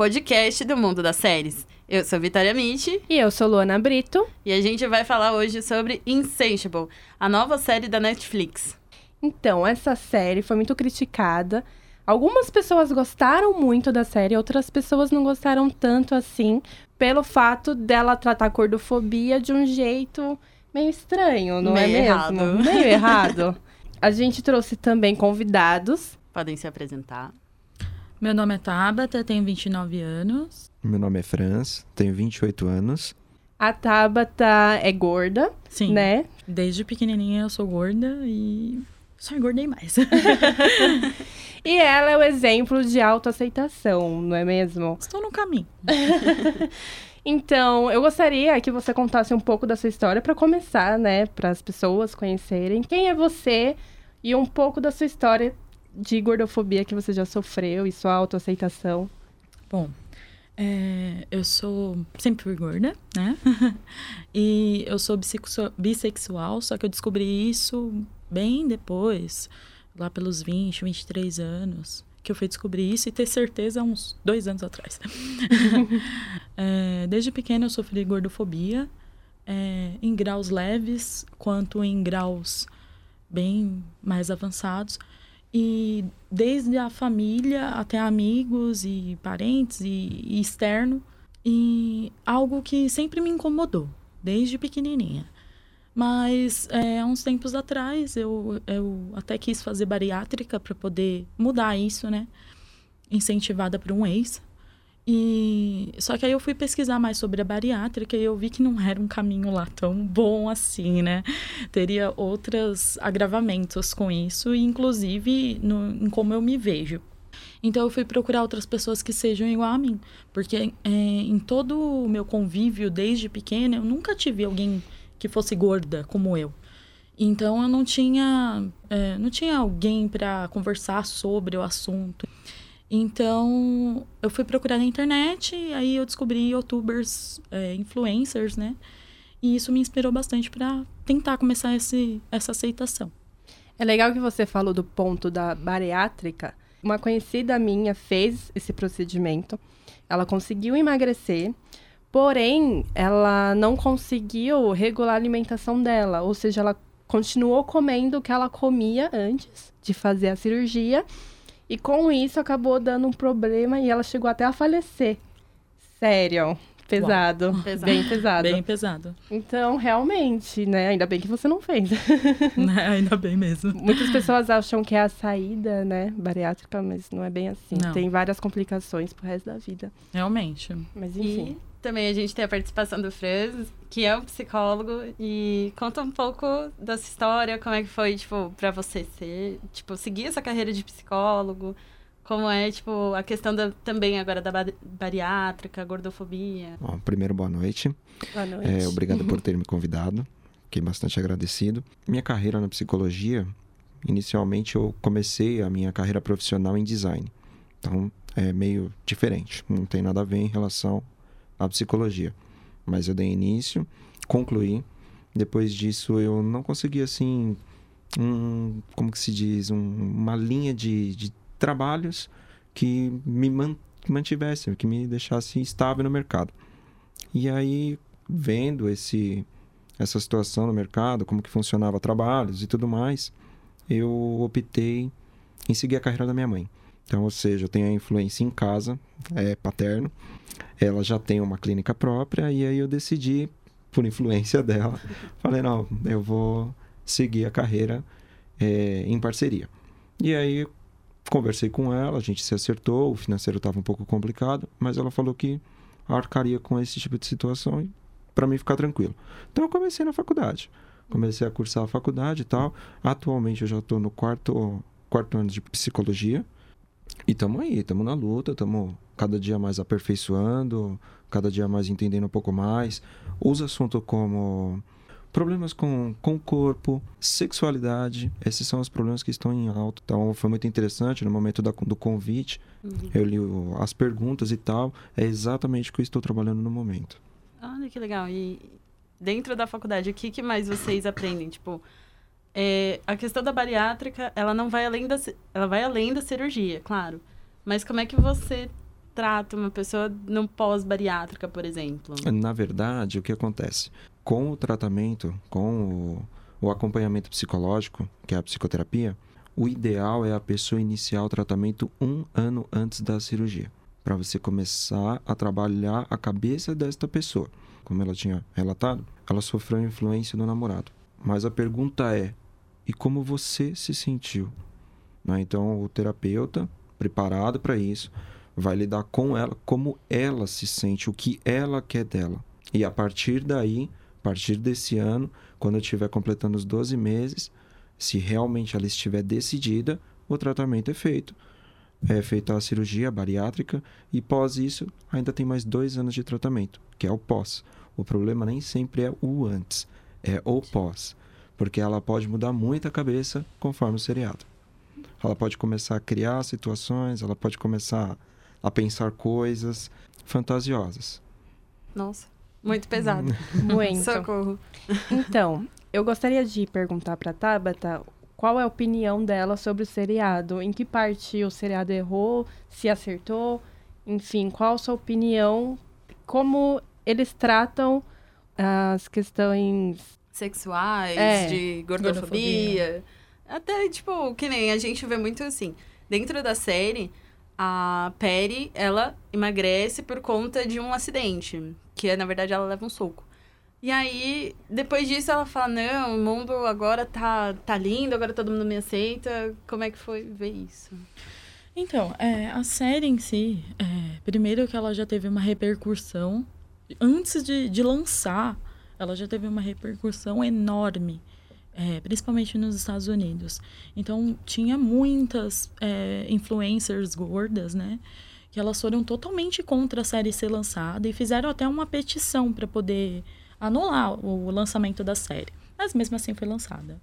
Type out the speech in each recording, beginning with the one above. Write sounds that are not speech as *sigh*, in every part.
podcast do mundo das séries. Eu sou Vitória Mitty. E eu sou Luana Brito. E a gente vai falar hoje sobre Insatiable, a nova série da Netflix. Então, essa série foi muito criticada. Algumas pessoas gostaram muito da série, outras pessoas não gostaram tanto assim, pelo fato dela tratar a gordofobia de um jeito meio estranho, não meio é mesmo? Errado. Meio errado. A gente trouxe também convidados. Podem se apresentar. Meu nome é Tabata, tenho 29 anos. Meu nome é Franz, tenho 28 anos. A Tabata é gorda, Sim. né? Desde pequenininha eu sou gorda e só engordei mais. *laughs* E ela é o exemplo de autoaceitação, não é mesmo? Estou no caminho. *laughs* Então, eu gostaria que você contasse um pouco da sua história para começar, né, para as pessoas conhecerem quem é você e um pouco da sua história de gordofobia que você já sofreu e sua autoaceitação. Bom, é, eu sou sempre fui gorda, né? *laughs* e eu sou bissexu- bissexual, só que eu descobri isso bem depois, lá pelos 20, 23 anos, que eu fui descobrir isso e ter certeza uns dois anos atrás. *laughs* É, desde pequena eu sofri gordofobia, é, em graus leves, quanto em graus bem mais avançados. E desde a família até amigos e parentes e, e externo. E algo que sempre me incomodou, desde pequenininha. Mas é, uns tempos atrás eu, eu até quis fazer bariátrica para poder mudar isso, né? Incentivada por um ex. E só que aí eu fui pesquisar mais sobre a bariátrica e eu vi que não era um caminho lá tão bom assim, né? Teria outros agravamentos com isso, inclusive no, em como eu me vejo. Então eu fui procurar outras pessoas que sejam igual a mim, porque é, em todo o meu convívio desde pequena eu nunca tive alguém que fosse gorda como eu. Então eu não tinha, é, não tinha alguém para conversar sobre o assunto. Então, eu fui procurar na internet, aí eu descobri youtubers, é, influencers, né? E isso me inspirou bastante para tentar começar esse, essa aceitação. É legal que você falou do ponto da bariátrica. Uma conhecida minha fez esse procedimento. Ela conseguiu emagrecer, porém, ela não conseguiu regular a alimentação dela. Ou seja, ela continuou comendo o que ela comia antes de fazer a cirurgia. E com isso acabou dando um problema e ela chegou até a falecer. Sério. Pesado. Pesado. Bem pesado. Bem pesado. Então, realmente, né? Ainda bem que você não fez. *laughs* né? Ainda bem mesmo. Muitas pessoas acham que é a saída, né, bariátrica, mas não é bem assim. Não. Tem várias complicações pro resto da vida. Realmente. Mas E enfim. Também a gente tem a participação do Franz, que é um psicólogo, e conta um pouco da sua história, como é que foi, tipo, pra você ser, tipo, seguir essa carreira de psicólogo, como é, tipo, a questão da, também agora da ba- bariátrica, gordofobia. Bom, primeiro, boa noite. Boa noite. É, obrigado por *laughs* ter me convidado. Fiquei bastante agradecido. Minha carreira na psicologia, inicialmente eu comecei a minha carreira profissional em design. Então, é meio diferente. Não tem nada a ver em relação à psicologia. Mas eu dei início, concluí. Depois disso, eu não consegui, assim, um, como que se diz, um- uma linha de, de trabalhos que me man- mantivesse, que me deixasse estável no mercado. E aí, vendo esse essa situação no mercado, como que funcionava trabalhos e tudo mais, eu optei em seguir a carreira da minha mãe. Então, ou seja, eu tenho a influência em casa, é paterno. Ela já tem uma clínica própria e aí eu decidi, por influência *laughs* dela, falei, não, eu vou seguir a carreira é, em parceria. E aí conversei com ela, a gente se acertou, o financeiro estava um pouco complicado, mas ela falou que arcaria com esse tipo de situação para mim ficar tranquilo. Então eu comecei na faculdade. Comecei a cursar a faculdade e tal. Atualmente eu já estou no quarto, quarto ano de psicologia. E estamos aí, estamos na luta, estamos cada dia mais aperfeiçoando, cada dia mais entendendo um pouco mais. Os assuntos como problemas com, com o corpo, sexualidade, esses são os problemas que estão em alto. Então foi muito interessante no momento da, do convite. Eu li o- as perguntas e tal. É exatamente o que eu estou trabalhando no momento. Olha que legal. E dentro da faculdade, o que, que mais vocês aprendem? Tipo, é, a questão da bariátrica, ela não vai além da, ela vai além da cirurgia, claro. Mas como é que você trata uma pessoa no pós-bariátrica, por exemplo? Na verdade, o que acontece? Com o tratamento, com o, o acompanhamento psicológico, que é a psicoterapia, o ideal é a pessoa iniciar o tratamento um ano antes da cirurgia, para você começar a trabalhar a cabeça desta pessoa. Como ela tinha relatado, ela sofreu influência do namorado. Mas a pergunta é: e como você se sentiu? Né? Então, o terapeuta, preparado para isso, vai lidar com ela, como ela se sente, o que ela quer dela. E a partir daí, a partir desse ano, quando eu estiver completando os 12 meses, se realmente ela estiver decidida, o tratamento é feito. É feita a cirurgia bariátrica e pós isso ainda tem mais dois anos de tratamento, que é o pós. O problema nem sempre é o antes, é o pós. Porque ela pode mudar muito a cabeça conforme o seriado. Ela pode começar a criar situações, ela pode começar a pensar coisas fantasiosas. Nossa, muito pesado. *laughs* Muito. Socorro. Então, eu gostaria de perguntar para Tabata qual é a opinião dela sobre o seriado, em que parte o seriado errou, se acertou, enfim, qual a sua opinião, como eles tratam as questões Sexuais, É. de gordofobia. Até, tipo, que nem a gente vê muito assim. Dentro da série, a Perry, ela emagrece por conta de um acidente. Que, na verdade, ela leva um soco. E aí, depois disso, ela fala, não, o mundo agora tá, tá lindo, agora todo mundo me aceita. Como é que foi ver isso? Então, é, a série em si, é, primeiro que ela já teve uma repercussão, antes de, de lançar, ela já teve uma repercussão enorme, é, principalmente nos Estados Unidos. Então, tinha muitas é, influencers gordas, né? Que elas foram totalmente contra a série ser lançada e fizeram até uma petição para poder anular o lançamento da série. Mas mesmo assim foi lançada.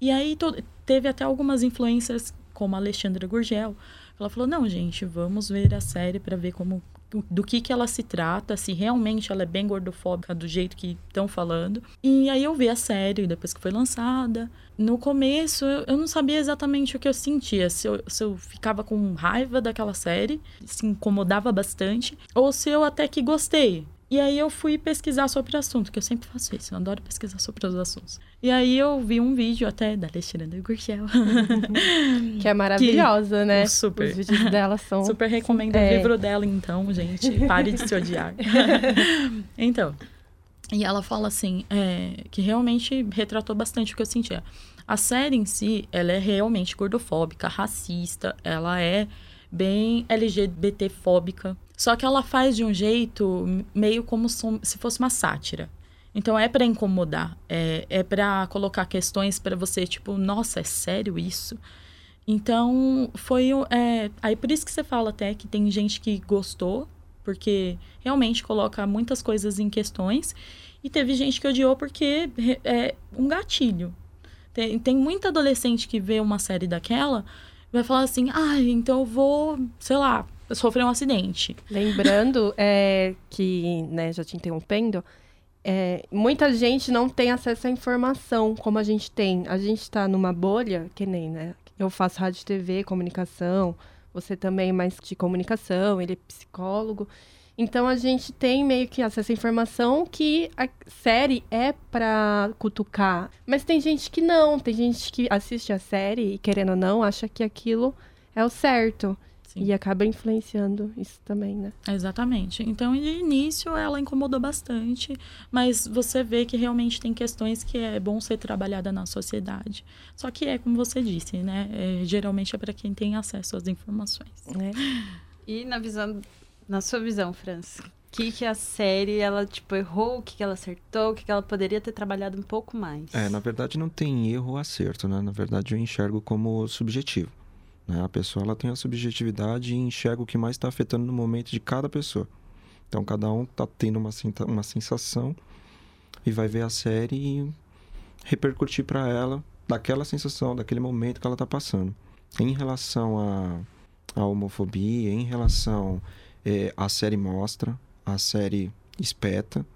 E aí teve até algumas influencers, como a Alexandra Gurgel, ela falou: não, gente, vamos ver a série para ver como do que, que ela se trata, se realmente ela é bem gordofóbica do jeito que estão falando. E aí eu vi a série depois que foi lançada. No começo eu, não sabia exatamente o que eu sentia, se eu, se eu ficava com raiva daquela série, se incomodava bastante, ou se eu até que gostei. E aí eu fui pesquisar sobre o assunto, que eu sempre faço isso, eu adoro pesquisar sobre os assuntos. E aí eu vi um vídeo até da Alexandra Gurgel. *laughs* que é maravilhosa, né? super. Os vídeos dela são *laughs* Super recomendo É. o livro dela, então, gente. Pare de se odiar. *laughs* então. E ela fala assim, é, que realmente retratou bastante o que eu sentia. A série em si, ela é realmente gordofóbica, racista, ela é bem LGBTfóbica. Só que ela faz de um jeito meio como se fosse uma sátira. Então é pra incomodar, é, é para colocar questões pra você, tipo, nossa, é sério isso? Então, foi. É, aí por isso que você fala até que tem gente que gostou, porque realmente coloca muitas coisas em questões. E teve gente que odiou porque é um gatilho. Tem, tem muita adolescente que vê uma série daquela vai falar assim: ah, então eu vou, sei lá, sofrer um acidente. Lembrando é, que, né, já te interrompendo, é, muita gente não tem acesso à informação como a gente tem. A gente está numa bolha, que nem, né? Eu faço rádio TV, comunicação, você também mais de comunicação, ele é psicólogo. Então a gente tem meio que acesso à informação que a série é pra cutucar. Mas tem gente que não, tem gente que assiste a série e, querendo ou não, acha que aquilo é o certo. Sim. E acaba influenciando isso também, né? Exatamente. Então, de início, ela incomodou bastante, mas você vê que realmente tem questões que é bom ser trabalhada na sociedade. Só que é como você disse, né? É, geralmente é para quem tem acesso às informações. né? E na visão, na sua visão, França, o que, que a série, ela, tipo, errou, o que, que ela acertou, o que, que ela poderia ter trabalhado um pouco mais? É, na verdade não tem erro ou acerto, né? Na verdade eu enxergo como subjetivo. Né? A pessoa ela tem a subjetividade e enxerga o que mais está afetando no momento de cada pessoa. Então cada um tá tendo uma, uma sensação e vai ver a série e repercutir para ela daquela sensação, daquele momento que ela tá passando. Em relação à à homofobia, em relação é, a série mostra, a série espeta,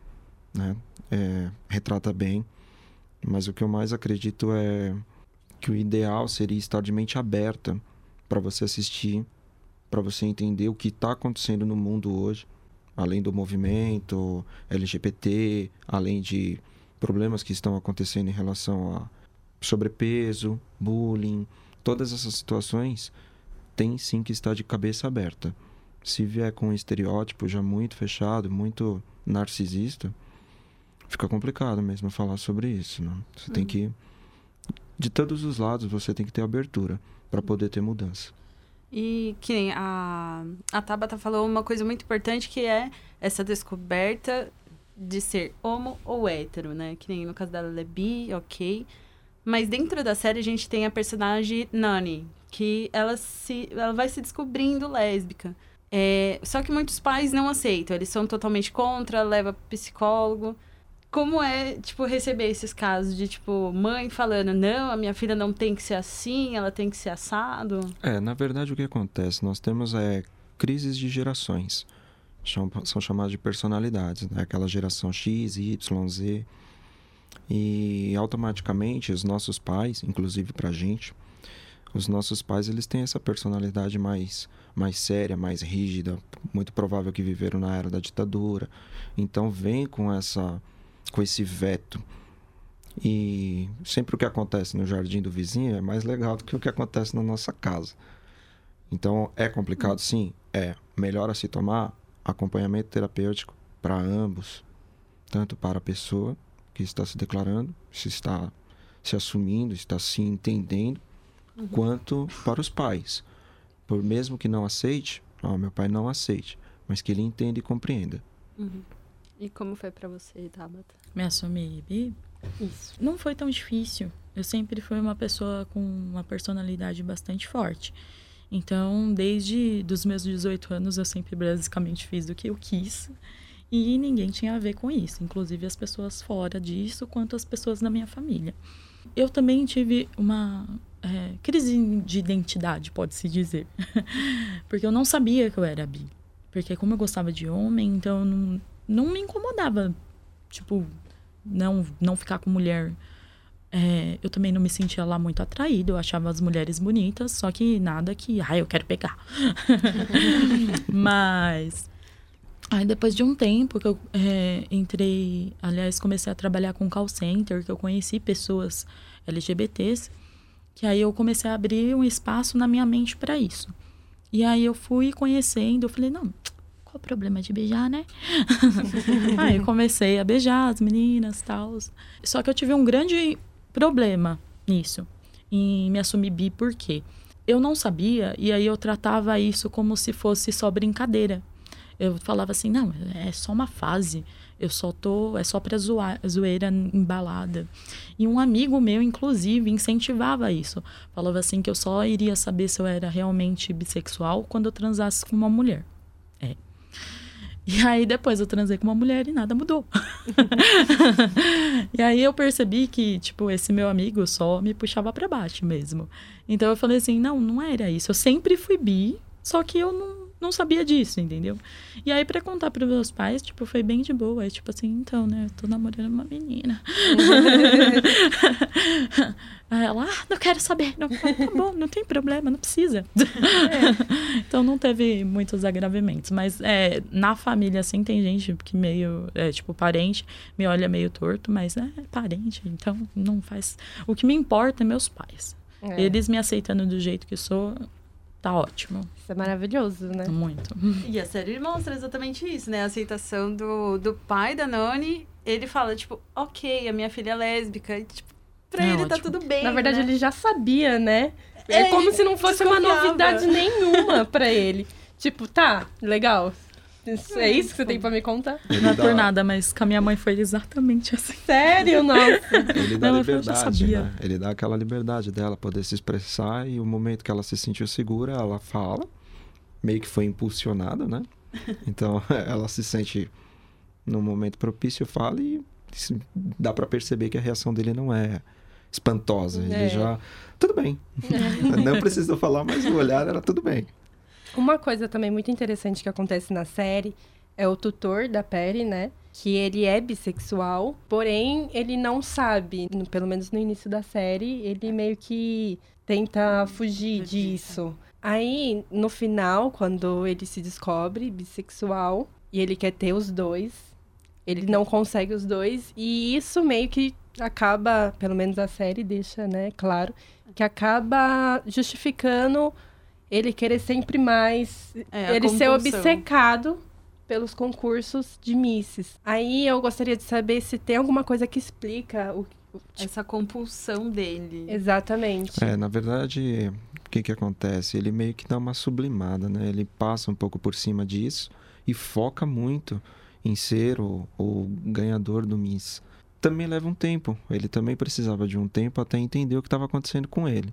né? É, retrata bem. Mas o que eu mais acredito é que o ideal seria estar de mente aberta para você assistir, para você entender o que está acontecendo no mundo hoje, além do movimento LGBT, além de problemas que estão acontecendo em relação a sobrepeso, bullying, todas essas situações tem sim que estar de cabeça aberta. Se vier com um estereótipo já muito fechado, muito narcisista, fica complicado mesmo falar sobre isso. Né? Você uhum. tem que. De todos os lados, você tem que ter abertura para poder ter mudança. E que nem a, a Tabata falou uma coisa muito importante que é essa descoberta de ser homo ou hétero, né? Que nem no caso dela ela é bi, ok. Mas dentro da série a gente tem a personagem Nani, que ela, se, ela vai se descobrindo lésbica. É, só que muitos pais não aceitam, eles são totalmente contra, leva psicólogo. Como é, tipo, receber esses casos de, tipo, mãe falando, não, a minha filha não tem que ser assim, ela tem que ser assado? É, na verdade o que acontece? Nós temos é, crises de gerações. São, chamadas de personalidades, né? Aquela geração X, Y, Z. E automaticamente os nossos pais, inclusive pra gente, os nossos pais eles têm essa personalidade mais mais séria, mais rígida, muito provável que viveram na era da ditadura. Então vem com essa com esse veto. E sempre o que acontece no jardim do vizinho é mais legal do que o que acontece na nossa casa. Então é complicado, sim, é. Melhor a se tomar acompanhamento terapêutico para ambos, tanto para a pessoa que está se declarando, se está se assumindo, está se entendendo, uhum. quanto para os pais. Por mesmo que não aceite, oh, meu pai não aceite, mas que ele entenda e compreenda. Uhum. E como foi para você, Tabata? Me assumir bi? Isso. Não foi tão difícil. Eu sempre fui uma pessoa com uma personalidade bastante forte. Então, desde dos meus 18 anos, eu sempre basicamente fiz o que eu quis. E ninguém tinha a ver com isso, inclusive as pessoas fora disso, quanto as pessoas da minha família. Eu também tive uma é, crise de identidade, pode-se dizer. *laughs* Porque eu não sabia que eu era bi. Porque como eu gostava de homem, então não, não me incomodava, tipo, não, não ficar com mulher. É, eu também não me sentia lá muito atraído, eu achava as mulheres bonitas, só que nada que, ai, eu quero pegar. *laughs* Mas Aí depois de um tempo que eu é, entrei, aliás, comecei a trabalhar com call center, que eu conheci pessoas LGBTs, que aí eu comecei a abrir um espaço na minha mente para isso. E aí eu fui conhecendo, eu falei, não, qual o problema de beijar, né? *laughs* aí comecei a beijar as meninas, tal. Só que eu tive um grande problema nisso, em me assumir bi, por quê? Eu não sabia, e aí eu tratava isso como se fosse só brincadeira. Eu falava assim, não, é só uma fase. Eu só tô, é só pra zoar, zoeira embalada. E um amigo meu, inclusive, incentivava isso. Falava assim que eu só iria saber se eu era realmente bissexual quando eu transasse com uma mulher. É. E aí depois eu transei com uma mulher e nada mudou. *laughs* e aí eu percebi que, tipo, esse meu amigo só me puxava para baixo mesmo. Então eu falei assim, não, não era isso. Eu sempre fui bi, só que eu não não sabia disso, entendeu? E aí, para contar para meus pais, tipo, foi bem de boa. É tipo assim, então, né, eu tô namorando uma menina. *laughs* aí ela, ah, não quero saber. Não, tá bom, não tem problema, não precisa. É. *laughs* então, não teve muitos agravimentos. Mas é, na família, assim, tem gente que meio, é, tipo, parente, me olha meio torto, mas é parente, então não faz. O que me importa é meus pais. É. Eles me aceitando do jeito que sou, tá ótimo. Isso é maravilhoso, né? Muito. E a série mostra exatamente isso, né? A aceitação do, do pai da Noni. Ele fala, tipo, ok, a minha filha é lésbica. E, tipo, pra é ele tá ótimo. tá tudo bem. Na verdade, né? ele já sabia, né? É, é como se não fosse uma novidade nenhuma para ele. Tipo, tá, legal. É isso que você tem pra me contar? Ele não é por nada, mas com a minha mãe foi exatamente assim. Sério? *laughs* Nossa. Ele dá não, liberdade, né? Ele dá aquela liberdade dela poder se expressar e o momento que ela se sentiu segura, ela fala. Meio que foi impulsionada, né? *laughs* Então, *laughs* ela se sente no momento propício, fala e dá para perceber que a reação dele não é espantosa. Ele é. já... Tudo bem. É. Não precisou falar, mas o olhar era tudo bem. Uma coisa também muito interessante que acontece na série é o tutor da Perry, né? que ele é bissexual, porém ele não sabe, pelo menos no início da série, ele meio que tenta fugir disso. Aí, no final, quando ele se descobre bissexual e ele quer ter os dois, ele não consegue os dois e isso meio que acaba, pelo menos a série deixa, né, claro, que acaba justificando ele querer sempre mais, É, ele ser obcecado pelos concursos de misses. Aí eu gostaria de saber se tem alguma coisa que explica o o- Essa compulsão dele. exatamente. É, na verdade, o que que acontece? Ele meio que dá uma sublimada, né? Ele passa um pouco por cima disso e foca muito em ser o, o ganhador do Miss. Também leva um tempo. Ele também precisava de um tempo até entender o que estava acontecendo com ele.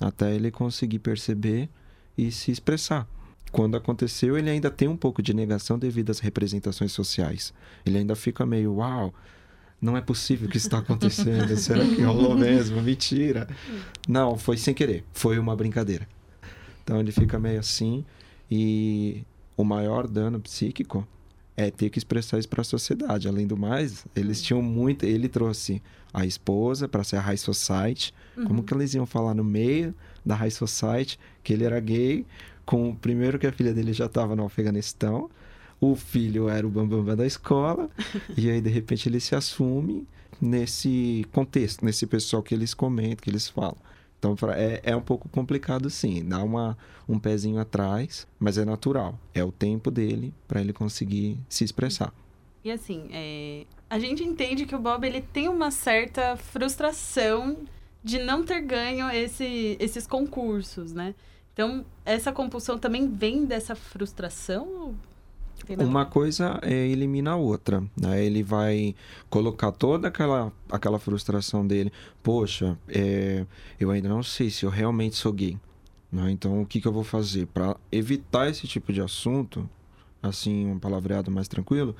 Até ele conseguir perceber e se expressar. Quando aconteceu, ele ainda tem um pouco de negação devido às representações sociais. Ele ainda fica meio, uau, não é possível que isso está acontecendo. *laughs* Será que rolou mesmo? Mentira. Não, foi sem querer. Foi uma brincadeira. Então ele fica meio assim. E o maior dano psíquico é ter que expressar isso para a sociedade. Além do mais, eles tinham muito. Ele trouxe a esposa para ser a High Society. Como que eles iam falar no meio da High Society que ele era gay? Com primeiro que a filha dele já estava no Afeganistão. O filho era o bambambam da escola. *laughs* e aí, de repente, ele se assume nesse contexto, nesse pessoal que eles comentam, que eles falam. Então, é, é um pouco complicado, sim. Dá uma, um pezinho atrás, mas é natural. É o tempo dele para ele conseguir se expressar. E assim, é, a gente entende que o Bob ele tem uma certa frustração de não ter ganho esse, esses concursos, né? Então, essa compulsão também vem dessa frustração? Uma coisa é, elimina a outra. Né? Ele vai colocar toda aquela, aquela frustração dele. Poxa, é, eu ainda não sei se eu realmente sou gay. né? Então, o que, que eu vou fazer? Para evitar esse tipo de assunto, assim, um palavreado mais tranquilo,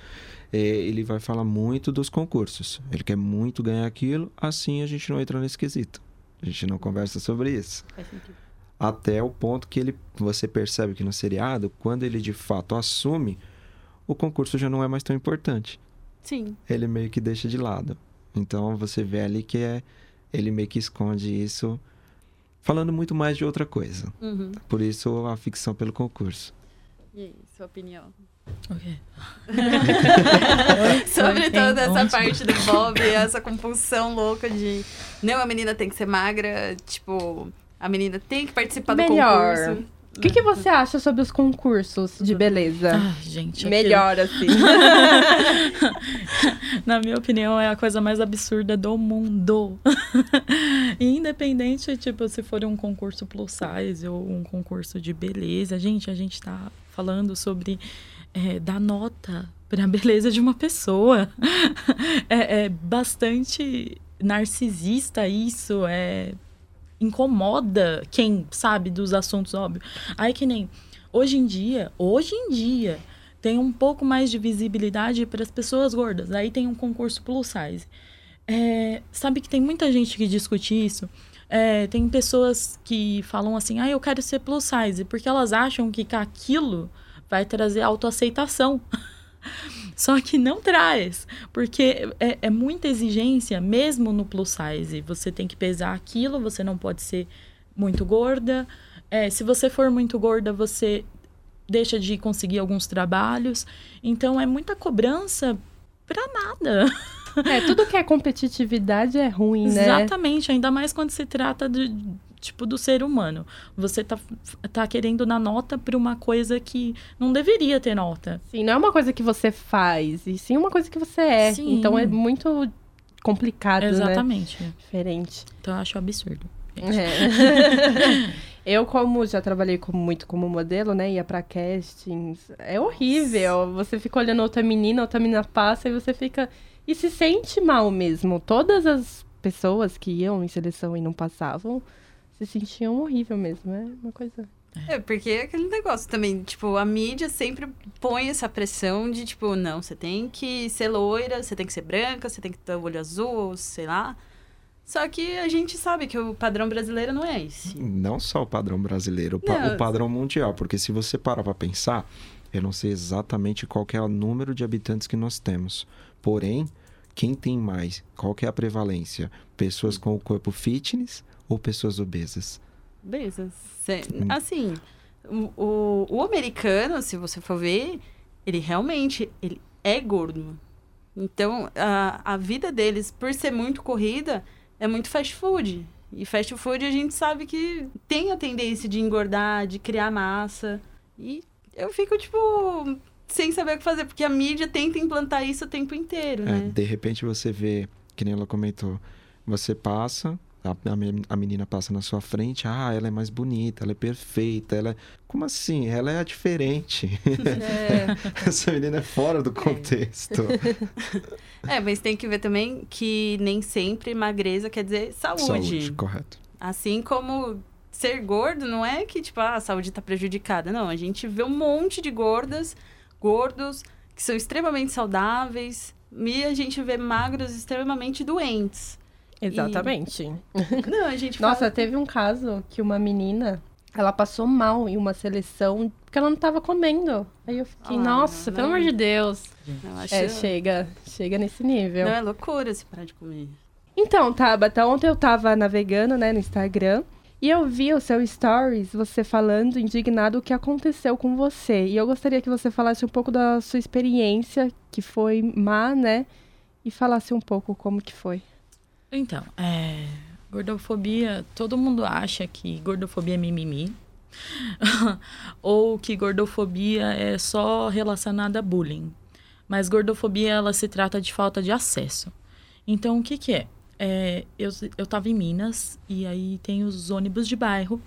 é, ele vai falar muito dos concursos. Ele quer muito ganhar aquilo, assim a gente não entra nesse quesito. A gente não conversa sobre isso Faz sentido. até o ponto que ele você percebe que no seriado, quando ele de fato assume, o concurso já não é mais tão importante. Sim. Ele meio que deixa de lado. Então você vê ali que é ele meio que esconde isso, falando muito mais de outra coisa. Uhum. Por isso a ficção pelo concurso. E aí, sua opinião? Ok. *laughs* Sobre Oi, toda essa Onde? parte do Bob, essa compulsão louca de não, a menina tem que ser magra, tipo, a menina tem que participar do Melhor. concurso. O que, que você acha sobre os concursos de beleza? Ai, gente. aquilo- Melhor, *laughs* assim. Na minha opinião, é a coisa mais absurda do mundo. E *laughs* Independente, tipo, se for um concurso plus size ou um concurso de beleza, gente, a gente tá falando sobre é, dar nota pra *laughs* beleza de uma pessoa. É, é bastante narcisista isso, é incomoda quem sabe dos assuntos, óbvio. Aí que nem hoje em dia, hoje em dia, tem um pouco mais de visibilidade para as pessoas gordas. Aí tem um concurso plus size. É, sabe que tem muita gente que discute isso. É, tem pessoas que falam assim, ah, eu quero ser plus size, porque elas acham que aquilo vai trazer autoaceitação. *laughs* *laughs* Só que não traz, porque é, é muita exigência, mesmo no plus size. Você tem que pesar aquilo, você não pode ser muito gorda. É, se você for muito gorda, você deixa de conseguir alguns trabalhos. Então é muita cobrança pra nada. É, tudo que é competitividade é ruim, né? Exatamente, ainda mais quando se trata de tipo do ser humano. Você tá, tá querendo dar nota pra uma coisa que não deveria ter nota. Sim, não é uma coisa que você faz, e sim uma coisa que você é. Sim. Então é muito complicado, né? Exatamente. Diferente. Então eu acho absurdo. gente. É. *laughs* Eu, como já trabalhei como- muito como modelo, né? Ia pra castings. É horrível. Você fica olhando outra menina, outra menina passa e você fica. E se sente mal mesmo. Todas as pessoas que iam em seleção e não passavam se sentiam horrível mesmo. É uma coisa. É, porque é aquele negócio também, tipo, a mídia sempre põe essa pressão de, tipo, não, você tem que ser loira, você tem que ser branca, você tem que ter o olho azul, ou sei lá. Só que a gente sabe que o padrão brasileiro não é esse. Não só o padrão brasileiro, Não. o padrão mundial. Porque se você parar pra pensar, Eu não sei exatamente qual que é o número de habitantes que nós temos. Porém, quem tem mais? Qual que é a prevalência? Pessoas com o corpo fitness ou pessoas obesas? Beleza. Cê- Assim, o, o, americano, se você for ver, ele realmente ele é gordo. Então, a, a vida deles, por ser muito corrida, é muito fast food. E fast food a gente sabe que tem a tendência de engordar, de criar massa. E eu fico, tipo, sem saber o que fazer, porque a mídia tenta implantar isso o tempo inteiro, É, né? de repente você vê, que nem ela comentou, você passa, a, a men- a menina passa na sua frente, ah, ela é mais bonita, ela é perfeita, ela é... Como assim? Ela é diferente. É, *laughs* Essa menina é fora do contexto. *laughs* É, mas tem que ver também que nem sempre magreza quer dizer Saúde, correto. Assim como ser gordo não é que, tipo, ah, a saúde tá prejudicada. Não, a gente vê um monte de gordas, gordos, que são extremamente saudáveis. E a gente vê magros extremamente doentes. Exatamente. Não, a gente Nossa, fala... teve um caso que uma menina, ela passou mal em uma seleção porque ela não tava comendo. Aí eu fiquei, Ah, nossa, não. pelo amor de Deus. Eu acho... É, chega, chega nesse nível. Não, é loucura se parar de comer. Então, Tabata, ontem eu tava navegando, né, no Instagram, e eu vi o seu stories, você falando, indignado, o que aconteceu com você. E eu gostaria que você falasse um pouco da sua experiência, que foi má, né? E falasse um pouco como que foi. Então, é, gordofobia, todo mundo acha que gordofobia é mimimi. *laughs* ou que gordofobia é só relacionada a bullying. Mas gordofobia, ela se trata de falta de acesso. Então, o que que é? É, eu, eu tava em Minas e aí tem os ônibus de bairro.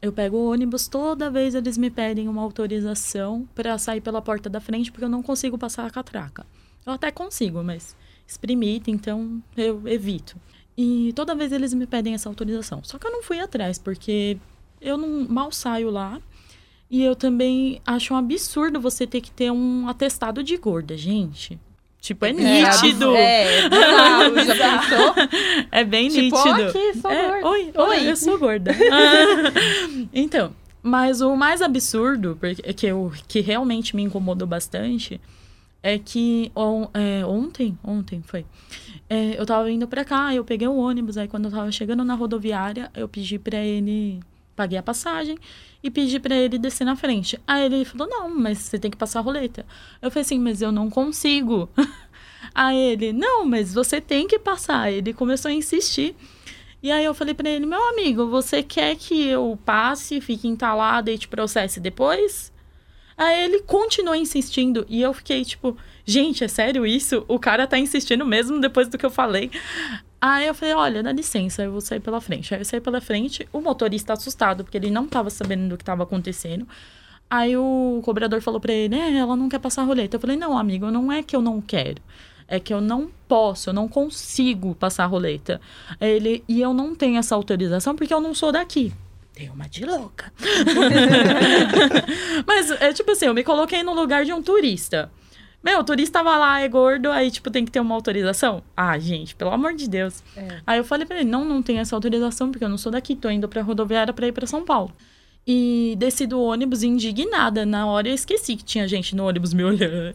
Eu pego o ônibus, toda vez eles me pedem uma autorização para sair pela porta da frente porque eu não consigo passar a catraca. Eu até consigo, mas exprimita, então eu evito. E toda vez eles me pedem essa autorização. Só que eu não fui atrás, porque eu não mal saio lá. E eu também acho um absurdo você ter que ter um atestado de gorda, gente. Tipo, é nítido. É, é bizarro, *laughs* já pensou? É bem Tipo, nítido. aqui, sou É, gorda. Oi, oi, Oi. eu sou gorda. *laughs* então, mas o mais absurdo, porque, que, eu, que realmente me incomodou bastante, é que on- é, ontem, ontem foi, é, eu tava indo pra cá, eu peguei o ônibus, aí quando eu tava chegando na rodoviária, eu pedi pra ele, paguei a passagem e pedi pra ele descer na frente. Aí ele falou, não, mas você tem que passar a roleta. Eu falei assim, mas eu não consigo. *laughs* Aí ele, não, mas você tem que passar. Ele começou a insistir. E aí eu falei pra ele, meu amigo, você quer que eu passe, fique entalada e te processe depois? Aí ele continuou insistindo e eu fiquei tipo, gente, é sério isso? O cara tá insistindo mesmo depois do que eu falei. Aí eu falei, olha, dá licença, eu vou sair pela frente. Aí eu saí pela frente, o motorista assustado, porque ele não tava sabendo do que tava acontecendo. Aí o cobrador falou pra ele, é, ela não quer passar a roleta. Eu falei, não, amigo, não é que eu não quero. É que eu não posso, eu não consigo passar a roleta. Ele, e eu não tenho essa autorização porque eu não sou daqui. Tem uma de louca. *laughs* Mas é tipo assim, eu me coloquei no lugar de um turista. Meu, o turista tava lá, é gordo, aí, tipo, tem que ter uma autorização? Ah, gente, pelo amor de Deus. É. Aí eu falei pra ele, não, não tem essa autorização, porque eu não sou daqui, tô indo pra rodoviária pra ir pra São Paulo. E desci do ônibus indignada. Na hora eu esqueci que tinha gente no ônibus me olhando.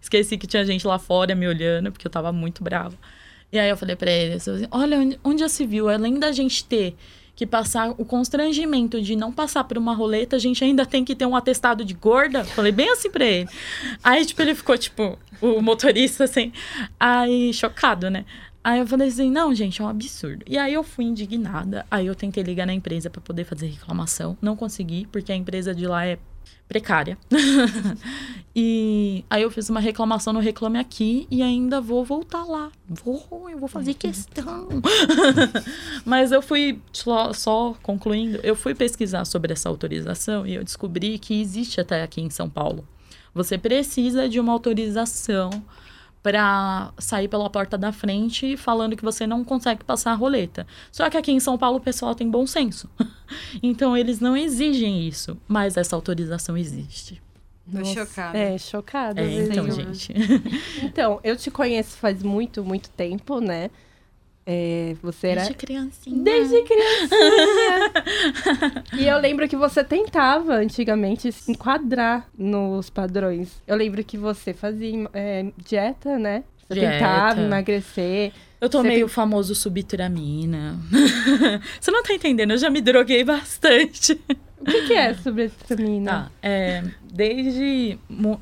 Esqueci que tinha gente lá fora me olhando, porque eu tava muito brava. E aí eu falei pra ele, assim, olha, onde- onde já se viu, além da gente ter que passar o constrangimento de não passar por uma roleta, a gente ainda tem que ter um atestado de gorda. Falei bem assim pra ele. Aí, tipo, ele ficou, tipo, o motorista, assim, aí, chocado, né? Aí eu falei assim, não, gente, é um absurdo. E aí eu fui indignada. Aí eu tentei ligar na empresa pra poder fazer reclamação. Não consegui, porque a empresa de lá é precária. *laughs* e aí eu fiz uma reclamação no Reclame Aqui e ainda vou voltar lá. Vou, eu vou fazer questão. *laughs* Mas eu fui, só, só concluindo, eu fui pesquisar sobre essa autorização e eu descobri que existe até aqui em São Paulo. Você precisa de uma autorização para sair pela porta da frente falando que você não consegue passar a roleta. Só que aqui em São Paulo o pessoal tem bom senso. *laughs* Então eles não exigem isso, mas essa autorização existe. Tô Nossa, chocada. É, chocada. É, então, gente. *laughs* Então, eu te conheço faz muito, muito tempo, né? É, você era. Desde criancinha. Desde criancinha. *laughs* e eu lembro que você tentava antigamente se enquadrar nos padrões. Eu lembro que você fazia é, dieta, né? Você Dieta. tentava emagrecer. Eu tomei Você o famoso subitramina. *laughs* Você não tá entendendo, eu já me droguei bastante. O que, que é subestramina? Tá, é, desde,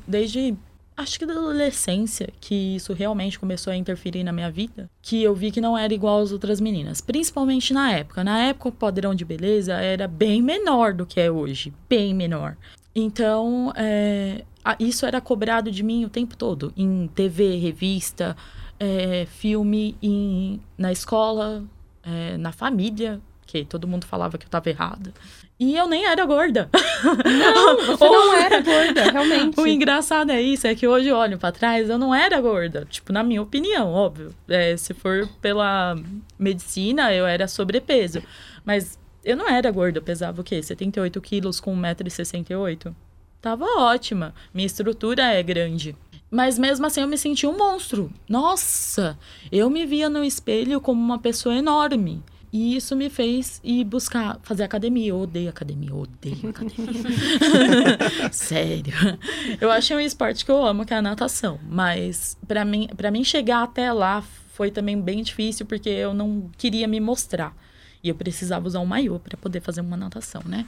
desde, acho que da adolescência, que isso realmente começou a interferir na minha vida, que eu vi que não era igual às outras meninas, principalmente na época. Na época, o padrão de beleza era bem menor do que é hoje, bem menor. Então, é, isso era cobrado de mim o tempo todo, em TV, revista, é, filme, em, na escola, é, na família, que todo mundo falava que eu tava errada. E eu nem era gorda. Não, *laughs* você não era gorda, *laughs* realmente. O engraçado é isso, é que hoje eu olho pra trás, eu não era gorda. Tipo, na minha opinião, óbvio. É, se for pela medicina, eu era sobrepeso. Mas eu não era gorda, eu pesava o quê? 78 quilos com 1,68m? Tava ótima. Minha estrutura é grande. Mas mesmo assim eu me senti um monstro. Nossa! Eu me via no espelho como uma pessoa enorme. E isso me fez ir buscar fazer academia. Eu odeio academia, eu odeio academia. *laughs* Sério. Eu achei um esporte que eu amo, que é a natação. Mas pra mim, para mim chegar até lá foi também bem difícil, porque eu não queria me mostrar. E eu precisava usar um maiô para poder fazer uma natação, né?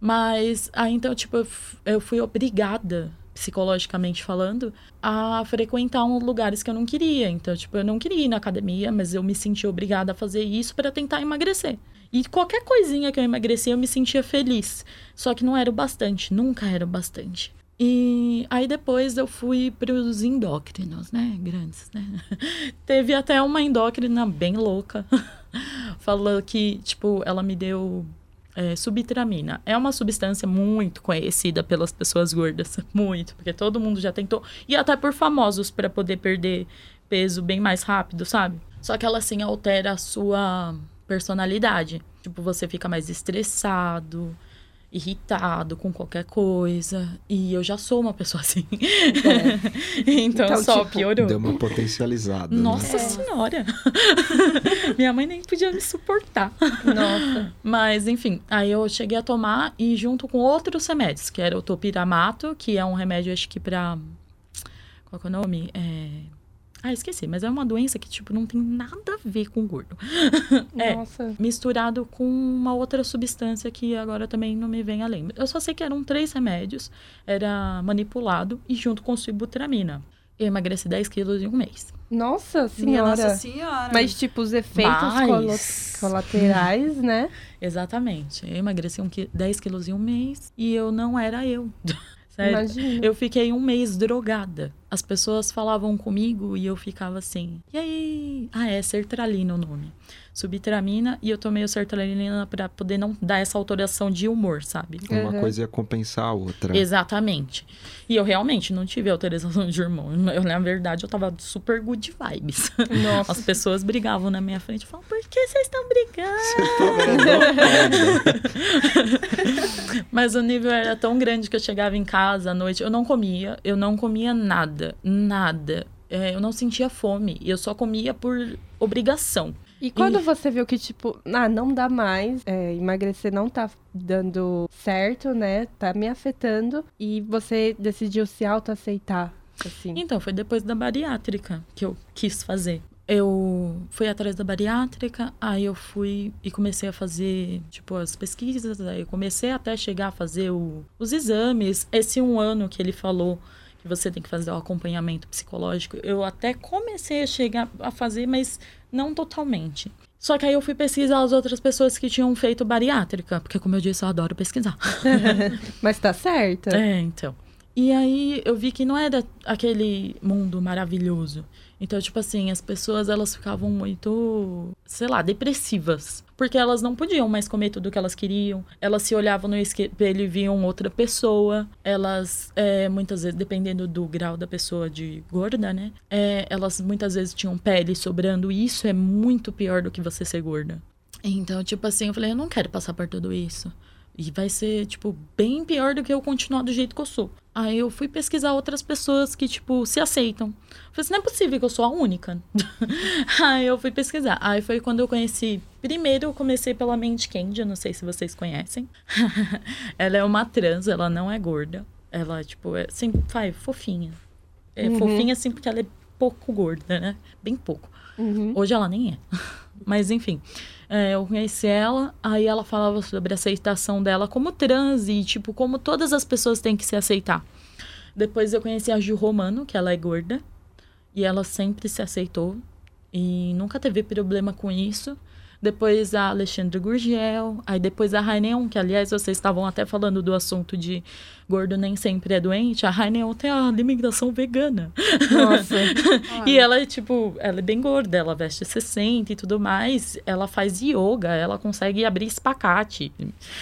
Mas aí então, tipo, eu eu fui obrigada, psicologicamente falando, a frequentar uns lugares que eu não queria. Então, tipo, eu não queria ir na academia, mas eu me sentia obrigada a fazer isso para tentar emagrecer. E qualquer coisinha que eu emagrecia, eu me sentia feliz. Só que não era o bastante, nunca era o bastante. E aí depois eu fui para os endócrinos, né? Grandes, né? *laughs* Teve até uma endócrina bem louca. *laughs* Falou que, tipo, ela me deu é, subitramina. É uma substância muito conhecida pelas pessoas gordas. *laughs* Muito, porque todo mundo já tentou. E até por famosos para poder perder peso bem mais rápido, sabe? Só que ela, assim, altera a sua personalidade. Tipo, você fica mais estressado, irritado com qualquer coisa. E eu já sou uma pessoa assim. *laughs* então, Então, só tipo, Deu piorou. Então, uma potencializada. né? Nossa senhora! *laughs* Minha mãe nem podia me suportar. Nossa. Mas, enfim, aí eu cheguei a tomar e junto com outros remédios, que era o topiramato, que é um remédio, acho que pra. Qual que é o nome? É... Ah, esqueci, mas é uma doença que, tipo, não tem nada a ver com gordo. *laughs* É. Nossa. Misturado com uma outra substância que agora também não me vem a lembra. Eu só sei que eram três remédios, era manipulado e junto com sibutramina. Eu emagreci 10 quilos em um mês. Nossa senhora. Nossa Senhora. Mas, tipo, os efeitos Mas- colaterais, né? Exatamente. Eu emagreci um qui- 10 quilos em um mês e eu não era eu. *laughs* Sério. Imagina. Eu fiquei um mês drogada. As pessoas falavam comigo e eu ficava assim. E aí? Ah, é sertralina o nome. Subtramina e eu tomei o sertralina pra poder não dar essa alteração de humor, sabe? Uma Uhum. coisa ia compensar a outra. Exatamente. E eu realmente não tive alteração de hormônio. Eu, na verdade, eu tava super good vibes. Nossa. As pessoas brigavam na minha frente e falavam, por que vocês estão brigando? Você tá? *laughs* Mas o nível era tão grande que eu chegava em casa à noite, eu não comia, eu não comia nada, nada. É, eu não sentia fome, e eu só comia por obrigação. E quando E- você viu que, tipo, ah, não dá mais, é, emagrecer não tá dando certo, né? Tá me afetando. E você decidiu se autoaceitar, assim. Então, foi depois da bariátrica que eu quis fazer. Eu fui atrás da bariátrica, aí eu fui e comecei a fazer, tipo, as pesquisas, aí eu comecei até chegar a fazer o- os exames. Esse um ano que ele falou que você tem que fazer o acompanhamento psicológico, eu até comecei a chegar a fazer, mas não totalmente. Só que aí eu fui pesquisar as outras pessoas que tinham feito bariátrica, porque como eu disse, eu adoro pesquisar. *laughs* Mas tá certo. É, então. E aí eu vi que não era aquele mundo maravilhoso. Então, tipo assim, as pessoas elas ficavam muito, sei lá, depressivas. Porque elas não podiam mais comer tudo que elas queriam. Elas se olhavam no espelho e viam outra pessoa. Elas, é, muitas vezes, dependendo do grau da pessoa de gorda, né? é, elas muitas vezes tinham pele sobrando. E isso é muito pior do que você ser gorda. Então, tipo assim, eu falei, eu não quero passar por tudo isso. E vai ser, tipo, bem pior do que eu continuar do jeito que eu sou. Aí eu fui pesquisar outras pessoas que, tipo, se aceitam. Eu falei assim, não é possível que eu sou a única. *laughs* Aí eu fui pesquisar. Aí foi quando eu conheci. Primeiro eu comecei pela Mente Candy, eu não sei se vocês conhecem. *laughs* ela é uma trans, ela não é gorda. Ela, tipo, é assim, vai, fofinha. É Uhum. fofinha assim porque ela é pouco gorda, né? Bem pouco. Uhum. Hoje ela nem é. *laughs* Mas enfim, é, eu conheci ela, aí ela falava sobre a aceitação dela como trans e, tipo, como todas as pessoas têm que se aceitar. Depois eu conheci a Ju Romano, que ela é gorda, e ela sempre se aceitou e nunca teve problema com isso. Depois a Alexandra Gurgel, aí depois a Raineon, que aliás vocês estavam até falando do assunto de gordo nem sempre é doente. A Raineon tem a alimentação vegana. Nossa. *laughs* E ela é, tipo, ela é bem gorda, ela veste 60 e tudo mais. Ela faz yoga, ela consegue abrir espacate.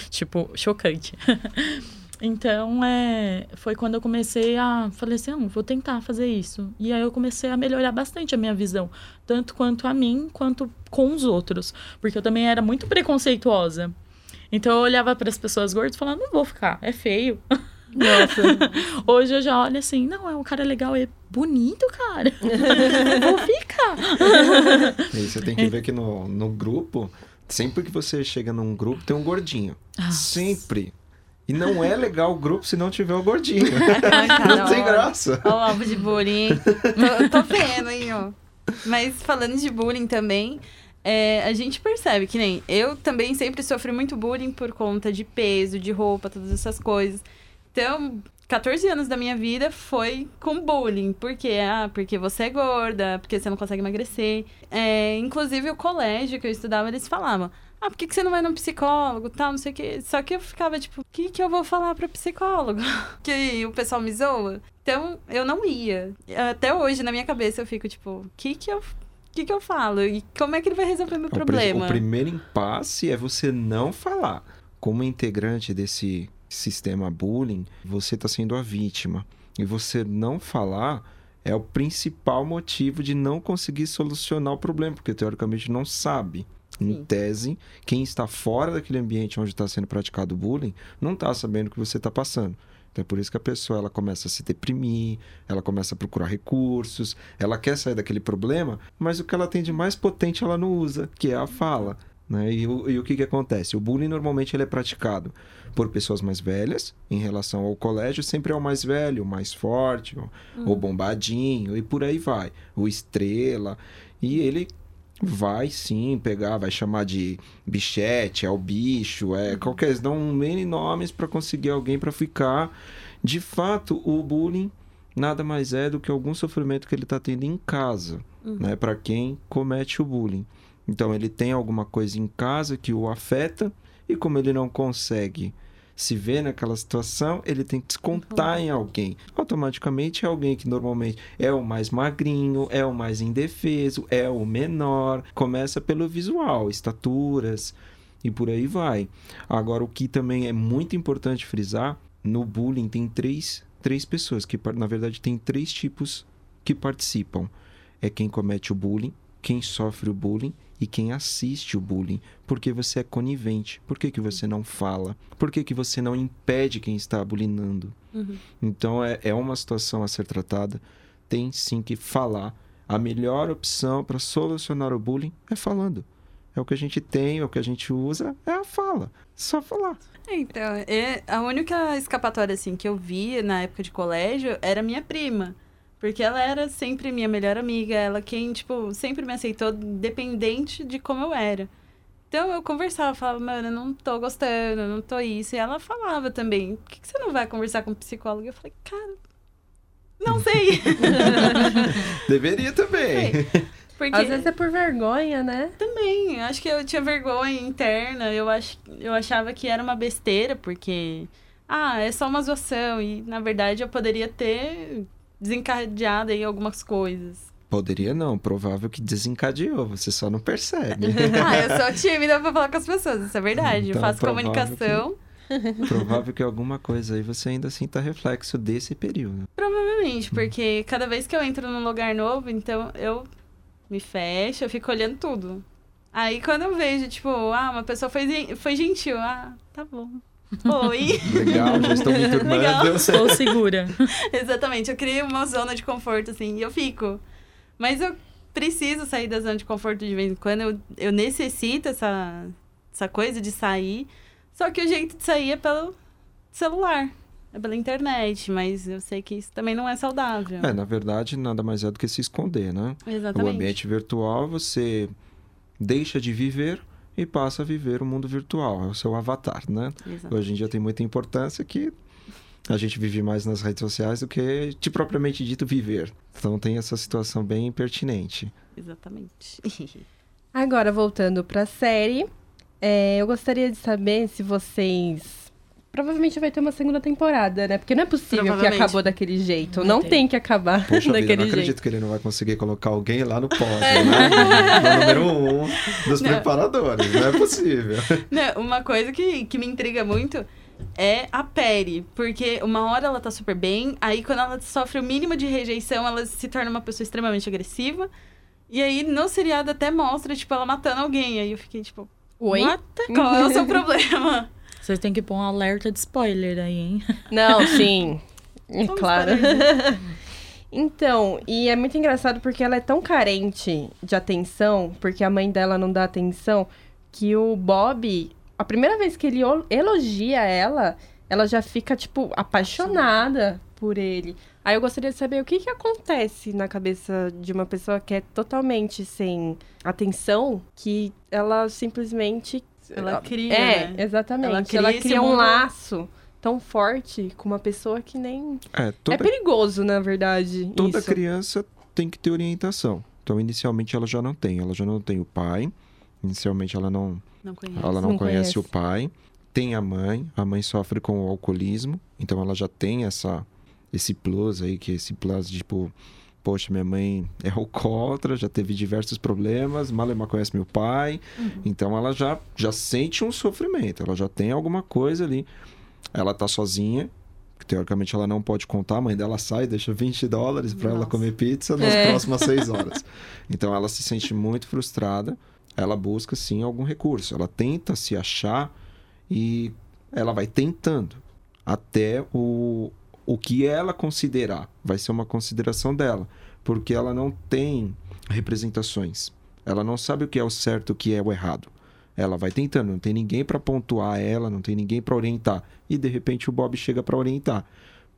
Tipo, chocante. *laughs* Então, é, foi quando eu comecei a. Falei assim, não, vou tentar fazer isso. E aí eu comecei a melhorar bastante a minha visão, tanto quanto a mim, quanto com os outros. Porque eu também era muito preconceituosa. Então eu olhava para as pessoas gordas e falava, não vou ficar, é feio. Nossa. *laughs* Hoje eu já olho assim, não, é um cara legal, é bonito, cara. *laughs* vou ficar. E você tem que ver que no, no grupo, sempre que você chega num grupo, tem um gordinho. Ah. Sempre. E não é legal o grupo se não tiver o gordinho. *laughs* Ai, não tem olha. graça. Ó, o alvo de bullying. tô, tô vendo, hein, ó. Mas falando de bullying também, é, a gente percebe que nem eu também sempre sofri muito bullying por conta de peso, de roupa, todas essas coisas. Então, 14 anos da minha vida foi com bullying. Por quê? Ah, porque você é gorda, porque você não consegue emagrecer. É, inclusive, o colégio que eu estudava, eles falavam. Ah, por que, que você não vai no psicólogo, tal, não sei o quê. Só que eu ficava, tipo, o que, que eu vou falar pro psicólogo? *laughs* que o pessoal me zoa. Então, eu não ia. Até hoje, na minha cabeça, eu fico, tipo, o que que eu... O que, que eu falo? E como é que ele vai resolver meu O problema? O primeiro impasse é você não falar. Como integrante desse sistema bullying, você está sendo a vítima. E você não falar é o principal motivo de não conseguir solucionar o problema, porque teoricamente não sabe. Em Sim. tese, quem está fora daquele ambiente onde está sendo praticado o bullying não está sabendo o que você está passando. Então é por isso que a pessoa ela começa a se deprimir, ela começa a procurar recursos, ela quer sair daquele problema, mas o que ela tem de mais potente ela não usa, que é a fala. Né? E, o, e o que, que acontece? O bullying normalmente ele é praticado por pessoas mais velhas, em relação ao colégio, sempre é o mais velho, o mais forte, o, o bombadinho, e por aí vai. O estrela. E ele vai sim pegar, vai chamar de bichete, é o bicho, é qualquer. Eles dão um N nomes para conseguir alguém para ficar. De fato, o bullying nada mais é do que algum sofrimento que ele está tendo em casa, né? Para quem comete o bullying. Então ele tem alguma coisa em casa que o afeta e como ele não consegue se ver naquela situação, ele tem que descontar em alguém. Automaticamente é alguém que normalmente é o mais magrinho, é o mais indefeso, é o menor. Começa pelo visual, estaturas e por aí vai. Agora, o que também é muito importante frisar, no bullying tem três, três pessoas, que na verdade tem três tipos que participam. É quem comete o bullying, quem sofre o bullying e quem assiste o bullying. Porque você é conivente. Por que, que você não fala? Por que, que você não impede quem está bullyingando? Uhum. Então é, é uma situação a ser tratada. Tem sim que falar. A melhor opção para solucionar o bullying é falando. É o que a gente tem, é o que a gente usa, é a fala. Só falar. Então, é, a única escapatória, assim, que eu vi na época de colégio era minha prima. Porque ela era sempre minha melhor amiga, ela quem, tipo, sempre me aceitou, independente de como eu era. Então eu conversava, falava, mano, eu não tô gostando, eu não tô isso. E ela falava também, por que, que você não vai conversar com um psicólogo? Eu falei, cara, não sei. *laughs* Deveria também. Porque Às vezes é por vergonha, né? também, acho que eu tinha vergonha interna, eu, ach, eu achava que era uma besteira, porque, ah, é só uma zoação. E, na verdade, eu poderia ter desencadeado aí algumas coisas. Poderia não, provável que desencadeou, você só não percebe. *laughs* ah, eu sou *laughs* tímida pra falar com as pessoas, isso é verdade. Então, eu faço comunicação. *laughs* provável que alguma coisa aí você ainda sinta reflexo desse período. Provavelmente, porque cada vez que eu entro num lugar novo, então eu me fecho, eu fico olhando tudo. Aí quando eu vejo, tipo, ah, uma pessoa foi, foi gentil, ah, tá bom. Oi! Legal, já estou me Legal. turmando. Ou segura. *laughs* Exatamente, eu criei uma zona de conforto, assim, e eu fico. Mas eu preciso sair da zona de conforto de vez em quando, eu, eu necessito essa, essa coisa de sair. Só que o jeito de sair é pelo celular, é pela internet, mas eu sei que isso também não é saudável. É, na verdade, nada mais é do que se esconder, né? O Exatamente. ambiente virtual, você deixa de viver e passa a viver o mundo virtual. É o seu avatar, né? Exatamente. Hoje em dia tem muita importância que a gente vive mais nas redes sociais do que de propriamente dito viver. Então tem essa situação bem pertinente. Exatamente. Agora, voltando pra série, é, eu gostaria de saber se vocês. Provavelmente vai ter uma segunda temporada, né? Porque não é possível que acabou daquele jeito. Vai Não ter. tem que acabar Poxa *laughs* vida, daquele não jeito. acredito que ele não vai conseguir colocar alguém lá no pódio, *laughs* né? No número um dos Não. preparadores. Não é possível. *laughs* Não, uma coisa que, que me intriga muito é a Perry. Porque uma hora ela tá super bem, aí quando ela sofre o mínimo de rejeição, ela se torna uma pessoa extremamente agressiva. E aí, no seriado até mostra, tipo, ela matando alguém. Aí eu fiquei, tipo, Oi? What? qual é o seu problema? Vocês têm que pôr um alerta de spoiler aí, hein? Não, *laughs* sim. É *laughs* claro. Então, e é muito engraçado porque ela é tão carente de atenção, porque a mãe dela não dá atenção, que o Bob, a primeira vez que ele elogia ela, ela já fica, tipo, apaixonada por ele. Aí eu gostaria de saber o que, que acontece na cabeça de uma pessoa que é totalmente sem atenção, que ela simplesmente. Ela cria, É, né? exatamente. Ela Ela cria cria, esse um mundo- laço tão forte com uma pessoa que nem. É, É toda, perigoso, na verdade. toda isso. criança tem que ter orientação. Então, inicialmente, ela já não tem. Ela já não tem o pai. Inicialmente, ela não, Não conheço. ela não, Não conhece, conhece. o pai. Tem a mãe. A mãe sofre com o alcoolismo. Então, ela já tem essa, esse plus aí, que é esse plus de, tipo... Poxa, minha mãe é alcoólatra, já teve diversos problemas, Malema conhece meu pai. Então, ela já, já sente um sofrimento. Ela já tem alguma coisa ali. Ela tá sozinha, que teoricamente ela não pode contar, a mãe dela sai, deixa 20 dólares para ela comer pizza nas É. próximas 6 *laughs* horas. Então ela se sente muito frustrada, ela busca sim algum recurso, ela tenta se achar e ela vai tentando até o, o que ela considerar, vai ser uma consideração dela, porque ela não tem representações. Ela não sabe o que é o certo o que é o errado. Ela vai tentando, não tem ninguém para pontuar ela, não tem ninguém para orientar. E de repente o Bob chega para orientar.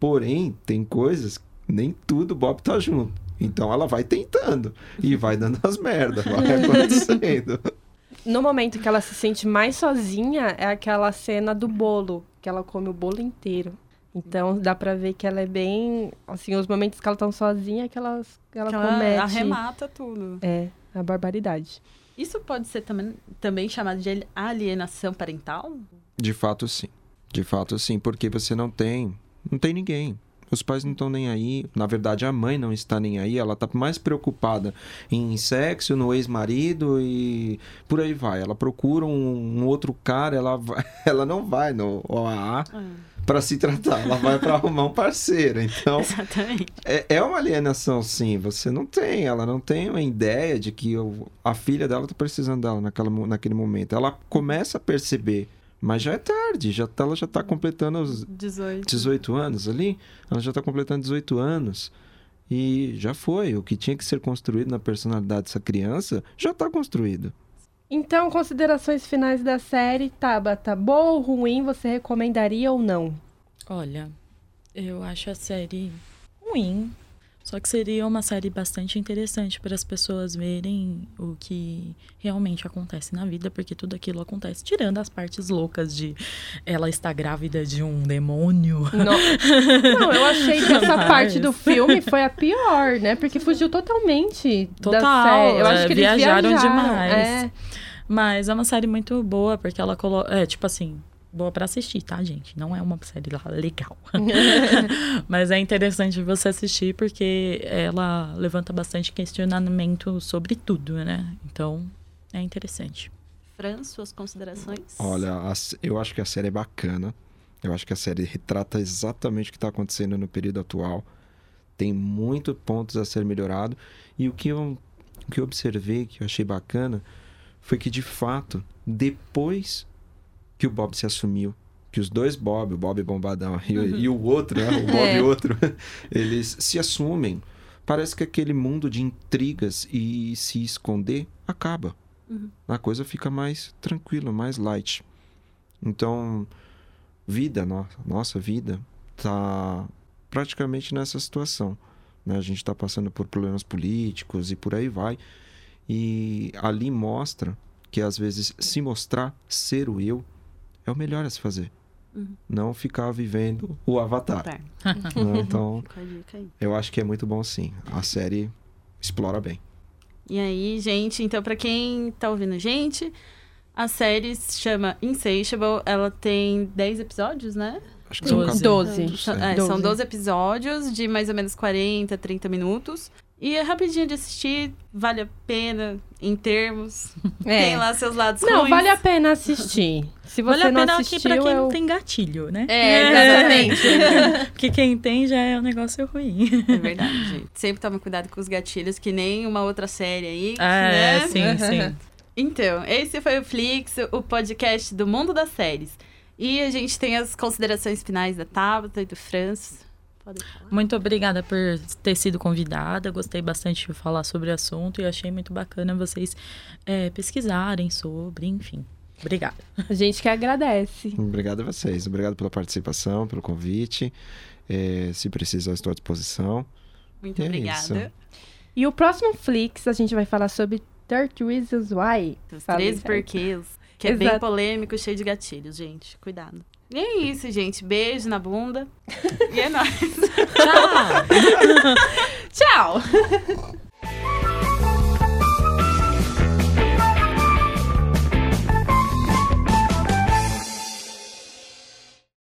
Porém, tem coisas, nem tudo o Bob tá junto. Então ela vai tentando e vai dando as merdas, vai *laughs* acontecendo. No momento que ela se sente mais sozinha, é aquela cena do bolo, que ela come o bolo inteiro. Então dá pra ver que ela é bem. Assim, os momentos que ela tá sozinha é que ela, que ela Que ela comete. arremata tudo. É, a barbaridade. Isso pode ser também, também chamado de alienação parental? De fato, sim. De fato, sim, porque você não tem, não tem ninguém. Os pais não estão nem aí. Na verdade, a mãe não está nem aí. Ela está mais preocupada em sexo, no ex-marido e por aí vai. Ela procura um, um outro cara. Ela, vai, *laughs* ela não vai no OAA para se tratar. Ela vai para arrumar um parceiro. Então, *laughs* Exatamente. é, é uma alienação, sim. Você não tem, ela não tem uma ideia de que o- a filha dela tá precisando dela naquela, naquele momento. Ela começa a perceber, mas já é tarde, já tá- ela já tá completando os 18. 18 anos ali. Ela já tá completando 18 anos. E já foi. O que tinha que ser construído na personalidade dessa criança já tá construído. Então, considerações finais da série, Tabata. Boa ou ruim, você recomendaria ou não? Olha, eu acho a série ruim. Só que seria uma série bastante interessante para as pessoas verem o que realmente acontece na vida, porque tudo aquilo acontece, tirando as partes loucas de ela está grávida de um demônio. Não, *laughs* não eu achei que essa Mas- parte do *laughs* filme foi a pior, né? Porque fugiu totalmente da Total, série. Eu acho é, que eles viajaram viajaram, demais. É. Mas é uma série muito boa, porque ela coloca. É, tipo assim, boa pra assistir, tá, gente? Não é uma série lá legal. *laughs* *laughs* Mas é interessante você assistir porque ela levanta bastante questionamento sobre tudo, né? Então, é interessante. Fran, suas considerações? Olha, eu acho que a série é bacana. Eu acho que a série retrata exatamente o que está acontecendo no período atual. Tem muitos pontos a ser melhorado. E o que eu, o que eu observei, que eu achei bacana, foi que de fato, depois que o Bob se assumiu que os dois Bob, o Bob Bombadão e, o- e o outro, né? O Bob É. outro, *laughs* eles se assumem. Parece que aquele mundo de intrigas e se esconder acaba. Uhum. A coisa fica mais tranquila, mais light. Então, vida, no- nossa vida, tá praticamente nessa situação. Né? A gente está passando por problemas políticos e por aí vai. E ali mostra que às vezes se mostrar ser o eu é o melhor a se fazer. Uhum. Não ficar vivendo o avatar. Tá, né? Então, *laughs* eu acho que é muito bom sim. A série explora bem. E aí, gente, então pra quem tá ouvindo a gente, a série se chama Insatiable. Ela tem 10 episódios, né? Acho que são Doze. 14. Doze. São, É. são Doze. 12 episódios de mais ou menos 40, 30 minutos. E é rapidinho de assistir, vale a pena em termos. *laughs* Tem É. lá seus lados Não, ruins. vale a pena assistir. Se você Vale a não pena assistiu, aqui pra quem eu... não tem gatilho, né? É, exatamente. *laughs* Porque quem tem já é um negócio ruim. É verdade, gente. Sempre toma cuidado com os gatilhos, que nem uma outra série aí, É, né? sim, sim. *laughs* Então, esse foi o Flix, o podcast do mundo das séries. E a gente tem as considerações finais da Tabata e do Franz. Podem falar. Muito obrigada por ter sido convidada. Gostei bastante de falar sobre o assunto e achei muito bacana vocês é, pesquisarem sobre, enfim. Obrigada. A gente que agradece. Obrigado a vocês. Obrigado pela participação, pelo convite. É, se precisar, estou à disposição. Muito É obrigada. isso. E o próximo Flix, a gente vai falar sobre 30 Reasons Why. Os Falei três certo. porquês. Que é bem Exato. polêmico, cheio de gatilhos, gente. Cuidado. E é isso, gente. Beijo na bunda. e é nóis. Tchau! *laughs* Tchau!